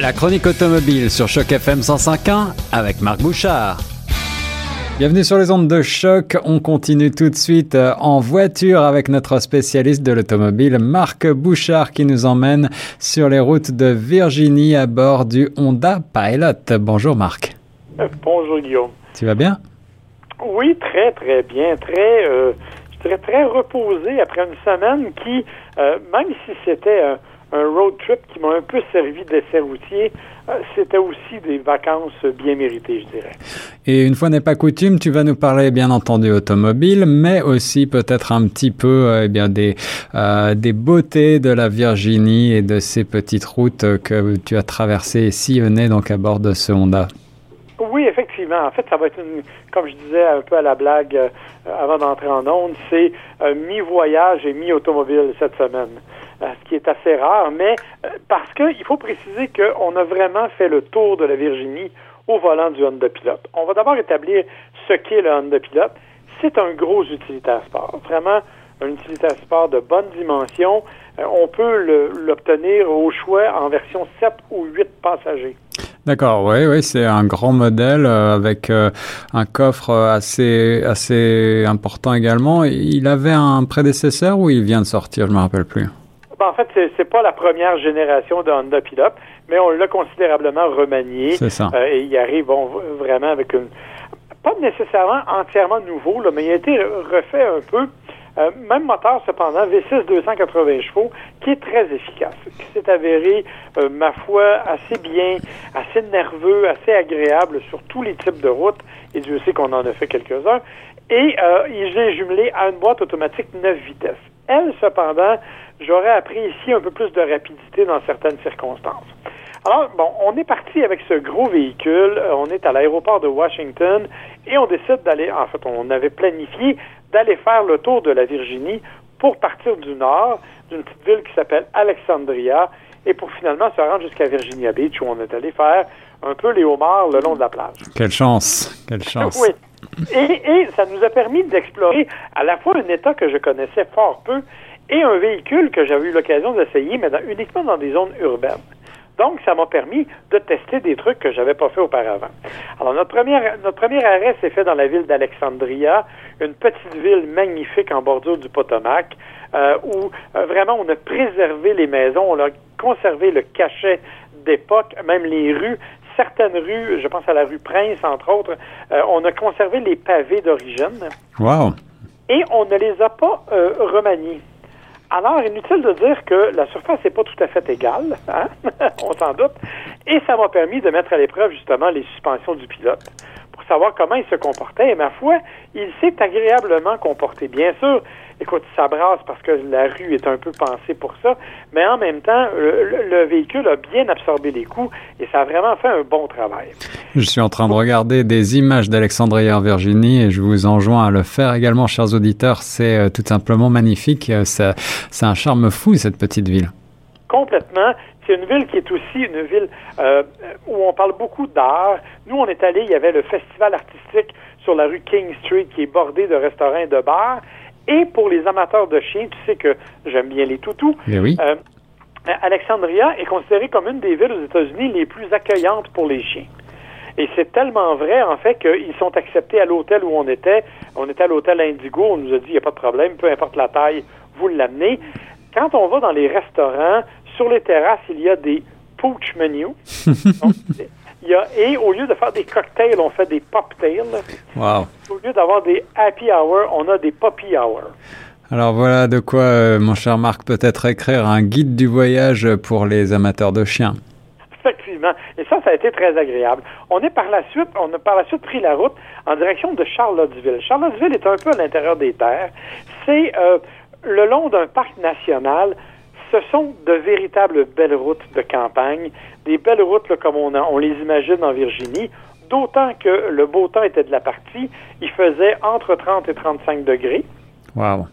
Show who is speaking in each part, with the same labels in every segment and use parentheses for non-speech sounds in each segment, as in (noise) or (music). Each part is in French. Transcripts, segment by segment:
Speaker 1: La chronique automobile sur Choc FM 105.1 avec Marc Bouchard. Bienvenue sur les ondes de choc. On continue tout de suite euh, en voiture avec notre spécialiste de l'automobile, Marc Bouchard, qui nous emmène sur les routes de Virginie à bord du Honda Pilot. Bonjour Marc.
Speaker 2: Euh, bonjour Guillaume.
Speaker 1: Tu vas bien?
Speaker 2: Oui, très très bien. Très, euh, je dirais très reposé après une semaine qui, même si c'était un un road trip qui m'a un peu servi d'essai routier. Euh, c'était aussi des vacances bien méritées, je dirais.
Speaker 1: Et une fois n'est pas coutume, tu vas nous parler bien entendu automobile, mais aussi peut-être un petit peu euh, eh bien des euh, des beautés de la Virginie et de ces petites routes que tu as traversées et sillonnées donc à bord de ce Honda.
Speaker 2: Oui, effectivement. En fait, ça va être une, comme je disais un peu à la blague avant d'entrer en onde, c'est mi-voyage et mi-automobile cette semaine. Euh, qui est assez rare, mais euh, parce qu'il faut préciser qu'on a vraiment fait le tour de la Virginie au volant du Honda Pilot. On va d'abord établir ce qu'est le Honda Pilot. C'est un gros utilitaire sport, vraiment un utilitaire sport de bonne dimension. Euh, on peut l'obtenir au choix en version 7 ou 8 passagers.
Speaker 1: D'accord, oui, oui, c'est un grand modèle avec un coffre assez assez important également. Il avait un prédécesseur ou il vient de sortir, je me rappelle plus?
Speaker 2: Ben, en fait, c'est, pas la première génération de Honda Pilot, mais on l'a considérablement remanié.
Speaker 1: C'est ça.
Speaker 2: Euh, et il arrive vraiment avec une pas nécessairement entièrement nouveau, là, mais il a été refait un peu. Euh, même moteur, cependant, V6 280 chevaux, qui est très efficace, qui s'est avéré, euh, ma foi, assez bien, assez nerveux, assez agréable sur tous les types de routes, et Dieu sait qu'on en a fait quelques-uns. Et il est jumelé à une boîte automatique 9 vitesses. Elle, cependant, j'aurais appris ici un peu plus de rapidité dans certaines circonstances. Alors, bon, on est parti avec ce gros véhicule, euh, on est à l'aéroport de Washington et on décide d'aller, en fait, on avait planifié d'aller faire le tour de la Virginie pour partir du nord, d'une petite ville qui s'appelle Alexandria, et pour finalement se rendre jusqu'à Virginia Beach où on est allé faire un peu les homards le long de la plage.
Speaker 1: Quelle chance, quelle chance. (laughs)
Speaker 2: Oui. Et, ça nous a permis d'explorer à la fois un État que je connaissais fort peu et un véhicule que j'avais eu l'occasion d'essayer, mais uniquement dans des zones urbaines. Donc, ça m'a permis de tester des trucs que j'avais pas fait auparavant. Alors, notre premier, notre premier arrêt s'est fait dans la ville d'Alexandria, une petite ville magnifique en bordure du Potomac, euh, où euh, vraiment on a préservé les maisons, on a conservé le cachet d'époque, même les rues. Certaines rues, je pense à la rue Prince, entre autres, euh, on a conservé les pavés d'origine.
Speaker 1: Wow!
Speaker 2: Et on ne les a pas remaniés. Alors, inutile de dire que la surface n'est pas tout à fait égale, hein? (laughs) on s'en doute, et ça m'a permis de mettre à l'épreuve justement les suspensions du pilote savoir comment il se comportait. Et ma foi, il s'est agréablement comporté. Bien sûr, écoute, ça brasse parce que la rue est un peu pensée pour ça, mais en même temps, le, véhicule a bien absorbé les coups et ça a vraiment fait un bon travail.
Speaker 1: Je suis en train de regarder des images d'Alexandria en Virginie et je vous enjoins à le faire également, chers auditeurs. C'est euh, tout simplement magnifique. Euh, c'est un charme fou, cette petite ville.
Speaker 2: Complètement. C'est une ville qui est aussi une ville euh, où on parle beaucoup d'art. Nous, on est allé, il y avait le festival artistique sur la rue King Street qui est bordé de restaurants et de bars. Et pour les amateurs de chiens, tu sais que j'aime bien les toutous.
Speaker 1: oui. Euh,
Speaker 2: Alexandria est considérée comme une des villes aux États-Unis les plus accueillantes pour les chiens. Et c'est tellement vrai, en fait, qu'ils sont acceptés à l'hôtel où on était. On était à l'hôtel Indigo, on nous a dit, il n'y a pas de problème, peu importe la taille, vous l'amenez. Quand on va dans les restaurants, sur les terrasses, il y a des pooch menus. (laughs) il y a, et au lieu de faire des cocktails, on fait des poptails.
Speaker 1: Wow.
Speaker 2: Au lieu d'avoir des happy hours, on a des poppy hours.
Speaker 1: Alors voilà de quoi, euh, mon cher Marc, peut-être écrire un guide du voyage pour les amateurs de chiens.
Speaker 2: Effectivement. Et ça, ça a été très agréable. On est par la suite, on a par la suite pris la route en direction de Charlottesville. Charlottesville est un peu à l'intérieur des terres. C'est euh, le long d'un parc national ce sont de véritables belles routes de campagne, des belles routes comme on, on les imagine en Virginie, d'autant que le beau temps était de la partie. Il faisait entre 30 et 35 degrés.
Speaker 1: Wow.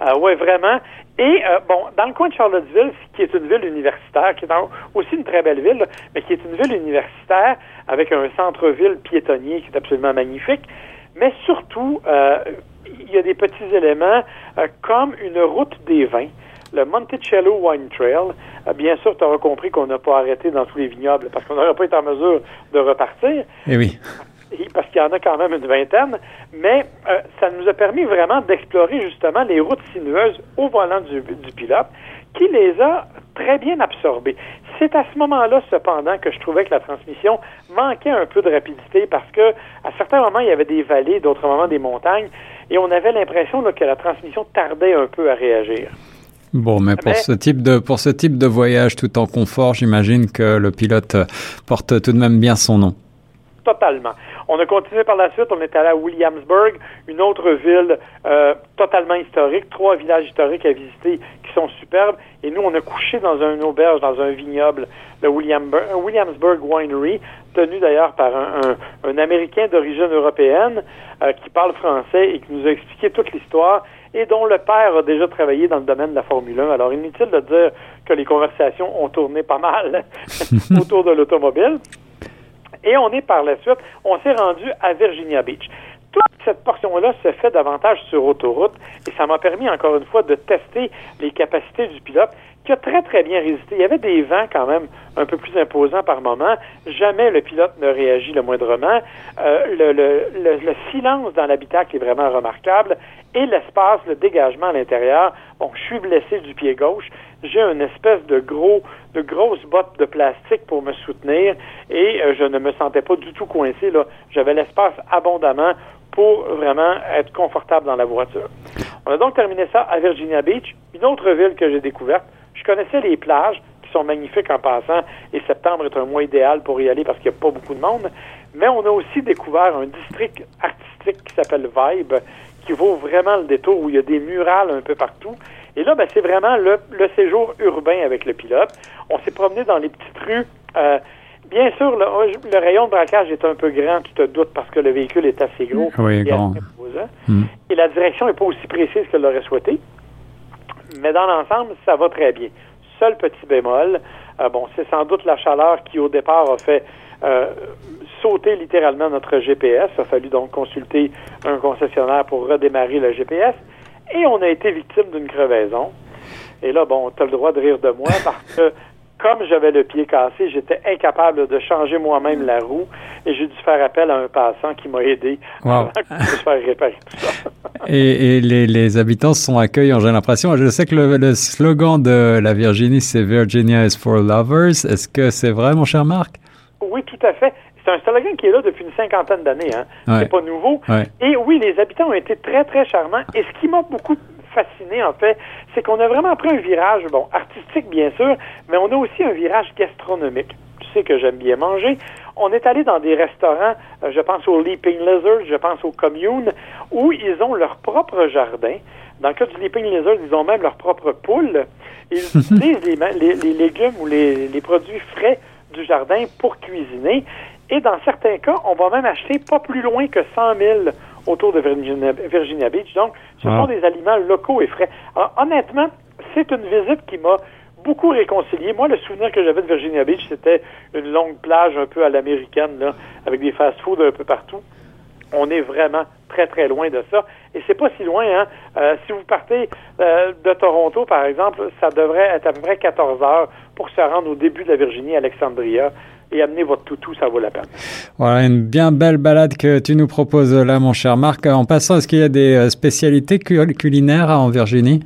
Speaker 2: Euh, oui, vraiment. Et euh, bon, dans le coin de Charlottesville, qui est une ville universitaire, qui est aussi une très belle ville, mais qui est une ville universitaire avec un centre-ville piétonnier qui est absolument magnifique. Mais surtout, euh, il y a des petits éléments comme une route des vins le Monticello Wine Trail. Euh, bien sûr, tu auras compris qu'on n'a pas arrêté dans tous les vignobles parce qu'on n'aurait pas été en mesure de repartir.
Speaker 1: Eh oui.
Speaker 2: Parce qu'il y en a quand même une vingtaine, mais euh, ça nous a permis vraiment d'explorer justement les routes sinueuses au volant du, du pilote, qui les a très bien absorbées. C'est à ce moment-là, cependant, que je trouvais que la transmission manquait un peu de rapidité parce que à certains moments, il y avait des vallées, d'autres moments des montagnes, et on avait l'impression que la transmission tardait un peu à réagir.
Speaker 1: Bon, mais pour ce type de pour ce type de voyage tout en confort, j'imagine que le pilote porte tout de même bien son nom.
Speaker 2: Totalement. On a continué par la suite, on est allé à Williamsburg, une autre ville euh, totalement historique, trois villages historiques à visiter qui sont superbes. Et nous, on a couché dans une auberge, dans un vignoble, le Williamsburg Winery, tenu d'ailleurs par un, un, Américain d'origine européenne euh, qui parle français et qui nous a expliqué toute l'histoire et dont le père a déjà travaillé dans le domaine de la Formule 1. Alors, inutile de dire que les conversations ont tourné pas mal (laughs) autour de l'automobile. Et on est par la suite, on s'est rendu à Virginia Beach. Toute cette portion-là se fait davantage sur autoroute et ça m'a permis encore une fois de tester les capacités du pilote qui a très très bien résisté. Il y avait des vents quand même un peu plus imposants par moment. Jamais le pilote ne réagit le moindrement. Euh, le, le, le, silence dans l'habitacle est vraiment remarquable et l'espace, le dégagement à l'intérieur. Bon, je suis blessé du pied gauche. J'ai une espèce de gros, de grosses bottes de plastique pour me soutenir et euh, je ne me sentais pas du tout coincé. Là, j'avais l'espace abondamment pour vraiment être confortable dans la voiture. On a donc terminé ça à Virginia Beach, une autre ville que j'ai découverte. Je connaissais les plages qui sont magnifiques en passant et septembre est un mois idéal pour y aller parce qu'il n'y a pas beaucoup de monde. Mais on a aussi découvert un district artistique qui s'appelle Vibe qui vaut vraiment le détour où il y a des murales un peu partout. Et là, ben, c'est vraiment le, séjour urbain avec le pilote. On s'est promené dans les petites rues. Euh, bien sûr, le, rayon de braquage est un peu grand, tu te doutes, parce que le véhicule est assez gros
Speaker 1: oui, et grand.
Speaker 2: Hmm. Et la direction n'est pas aussi précise que l'aurait souhaité. Mais dans l'ensemble, ça va très bien. Seul petit bémol, euh, bon, c'est sans doute la chaleur qui, au départ, a fait euh, sauter littéralement notre GPS. Il a fallu donc consulter un concessionnaire pour redémarrer le GPS. Et on a été victime d'une crevaison. Et là, bon, tu as le droit de rire de moi (laughs) parce que comme j'avais le pied cassé, j'étais incapable de changer moi-même la roue et j'ai dû faire appel à un passant qui m'a aidé
Speaker 1: wow.
Speaker 2: à faire réparer tout ça.
Speaker 1: Et, et les, les, habitants sont accueillants, j'ai l'impression. Je sais que le, le, slogan de la Virginie, c'est Virginia is for lovers. Est-ce que c'est vrai, mon cher Marc?
Speaker 2: Oui, tout à fait. C'est un slogan qui est là depuis une cinquantaine d'années. Hein. C'est pas nouveau. Et oui, les habitants ont été très, très charmants. Et ce qui m'a beaucoup fasciné, en fait, c'est qu'on a vraiment pris un virage, bon, artistique, bien sûr, mais on a aussi un virage gastronomique. Que j'aime bien manger. On est allé dans des restaurants, euh, je pense au Leaping Lizard, je pense au Commune, où ils ont leur propre jardin. Dans le cas du Leaping Lizard, ils ont même leur propre poule. Ils (laughs) utilisent les, les, légumes ou les, les produits frais du jardin pour cuisiner. Et dans certains cas, on va même acheter pas plus loin que 100 000 autour de Virginia, Beach. Donc, ce sont des aliments locaux et frais. Alors, honnêtement, c'est une visite qui m'a beaucoup réconcilié. Moi, le souvenir que j'avais de Virginia Beach, c'était une longue plage un peu à l'américaine, là, avec des fast-foods un peu partout. On est vraiment très, très loin de ça. Et c'est pas si loin, hein. Euh, si vous partez euh, de Toronto, par exemple, ça devrait être à peu près 14 heures pour se rendre au début de la Virginie, Alexandria et amener votre toutou, ça vaut la peine.
Speaker 1: Voilà, une bien belle balade que tu nous proposes là, mon cher Marc. En passant, est-ce qu'il y a des euh, spécialités culinaires en Virginie?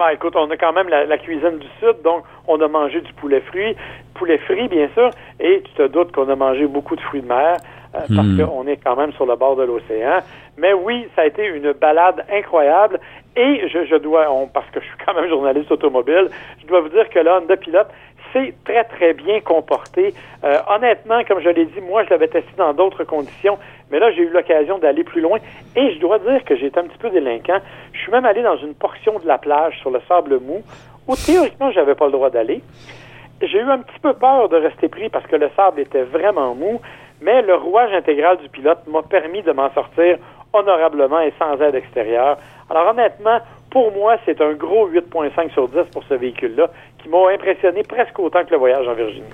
Speaker 2: Ben, écoute, on a quand même la, cuisine du Sud, donc on a mangé du poulet frit, poulet frit, bien sûr, et tu te doutes qu'on a mangé beaucoup de fruits de mer, euh, parce hmm. qu'on est quand même sur le bord de l'océan. Mais oui, ça a été une balade incroyable, et je, je dois, parce que je suis quand même journaliste automobile, je dois vous dire que là, Honda Pilote, c'est très, très bien comporté. Euh, honnêtement, comme je l'ai dit, moi, je l'avais testé dans d'autres conditions, mais là, j'ai eu l'occasion d'aller plus loin et je dois dire que été un petit peu délinquant. Je suis même allé dans une portion de la plage sur le sable mou où théoriquement, j'avais pas le droit d'aller. J'ai eu un petit peu peur de rester pris parce que le sable était vraiment mou, mais le rouage intégral du pilote m'a permis de m'en sortir honorablement et sans aide extérieure. Alors honnêtement, pour moi, c'est un gros 8.5 sur 10 pour ce véhicule-là qui m'a impressionné presque autant que le voyage en Virginie.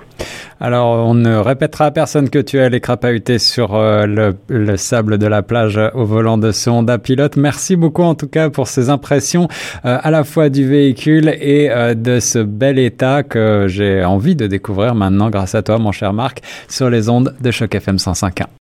Speaker 1: Alors, on ne répétera à personne que tu es allé crapahuter sur euh, le, le, sable de la plage au volant de ce Honda Pilote. Merci beaucoup en tout cas pour ces impressions euh, à la fois du véhicule et euh, de ce bel état que j'ai envie de découvrir maintenant grâce à toi, mon cher Marc, sur les ondes de Choc FM 105.1.